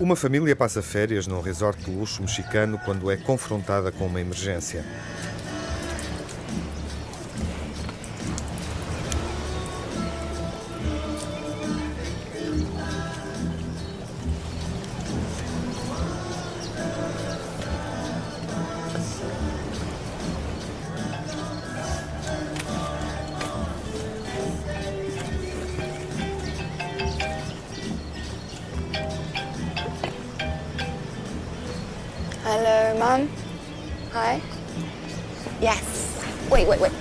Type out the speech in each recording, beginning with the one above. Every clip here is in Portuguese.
Uma família passa férias num resort de luxo mexicano quando é confrontada com uma emergência. Hello, Mum. Hi. Yes. Wait, wait, wait.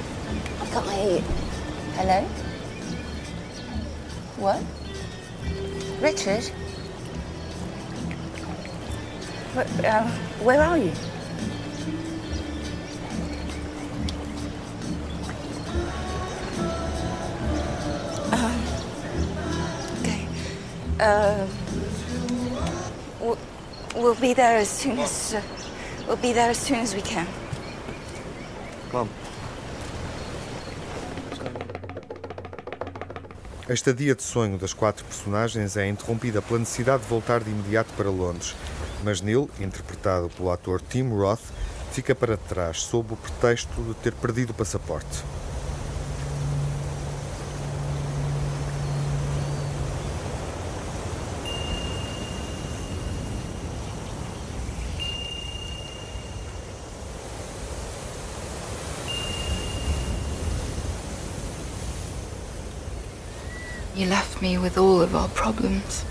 I've got my. Hello? What? Richard? Where, uh, where are you? Um, okay. Uh, we'll be there as soon as uh, we'll be there as soon as we can. Mom. A estadia de sonho das quatro personagens é interrompida pela necessidade de voltar de imediato para Londres. Mas Neil, interpretado pelo ator Tim Roth, fica para trás sob o pretexto de ter perdido o passaporte. You left me with all of our problems.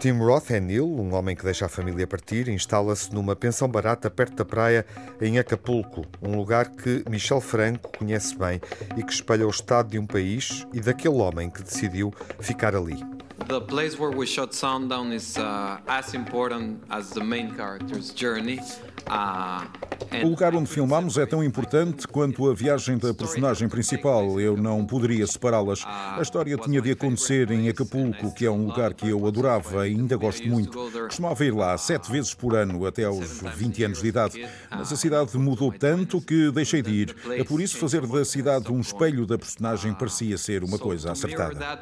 Tim Roth é Neil, um homem que deixa a família partir e instala-se numa pensão barata perto da praia em Acapulco, um lugar que Michel Franco conhece bem e que espelha o estado de um país e daquele homem que decidiu ficar ali. The place where we shot Sundown is uh, as important as the main character's journey. Uh, O lugar onde filmámos é tão importante quanto a viagem da personagem principal. Eu não poderia separá-las. A história tinha de acontecer em Acapulco, que é um lugar que eu adorava e ainda gosto muito. Costumava ir lá sete vezes por ano, até aos 20 anos de idade. Mas a cidade mudou tanto que deixei de ir. É por isso fazer da cidade um espelho da personagem parecia ser uma coisa acertada.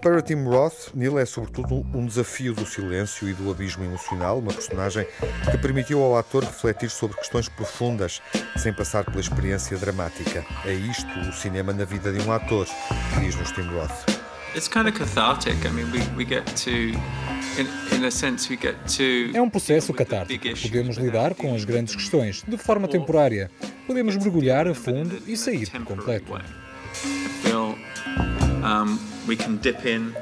Para Tim Roth, Neil é sobretudo um desafio do silêncio e do abismo emocional, uma personagem que permitiu ao ator refletir sobre questões profundas, sem passar pela experiência dramática. É isto o cinema na vida de um ator, diz-nos Tim Roth. It's kind of cathartic. I mean, we, we get to, in, in a sense, we get to. É um processo catártico. Podemos lidar com as grandes questões de forma temporária. Podemos mergulhar a fundo e sair por completo. We can dip in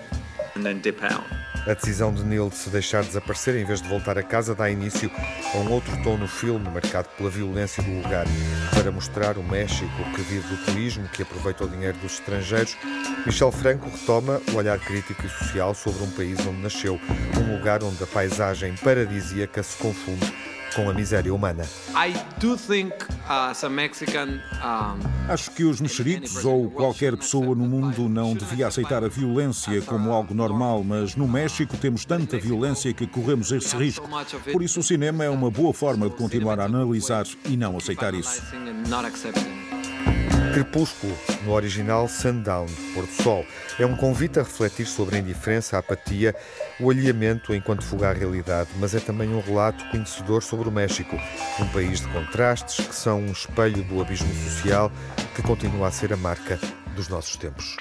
and then dip out. A decisão de Neil de se deixar desaparecer em vez de voltar a casa dá início a um outro tom no filme, marcado pela violência do lugar. Para mostrar o México que vive do turismo, que aproveita o dinheiro dos estrangeiros, Michel Franco retoma o olhar crítico e social sobre um país onde nasceu, um lugar onde a paisagem paradisíaca se confunde com a miséria humana. I do think, uh, Mexican, um, Acho que os mexeritos ou qualquer pessoa no mundo não devia aceitar a violência como algo normal, mas no México temos tanta violência que corremos esse risco. Por isso, o cinema é uma boa forma de continuar a analisar e não aceitar isso. Crepúsculo, no original Sundown, Pôr do Sol, é um convite a refletir sobre a indiferença, a apatia, o alheamento enquanto fuga à realidade, mas é também um relato conhecedor sobre o México, um país de contrastes que são um espelho do abismo social que continua a ser a marca dos nossos tempos.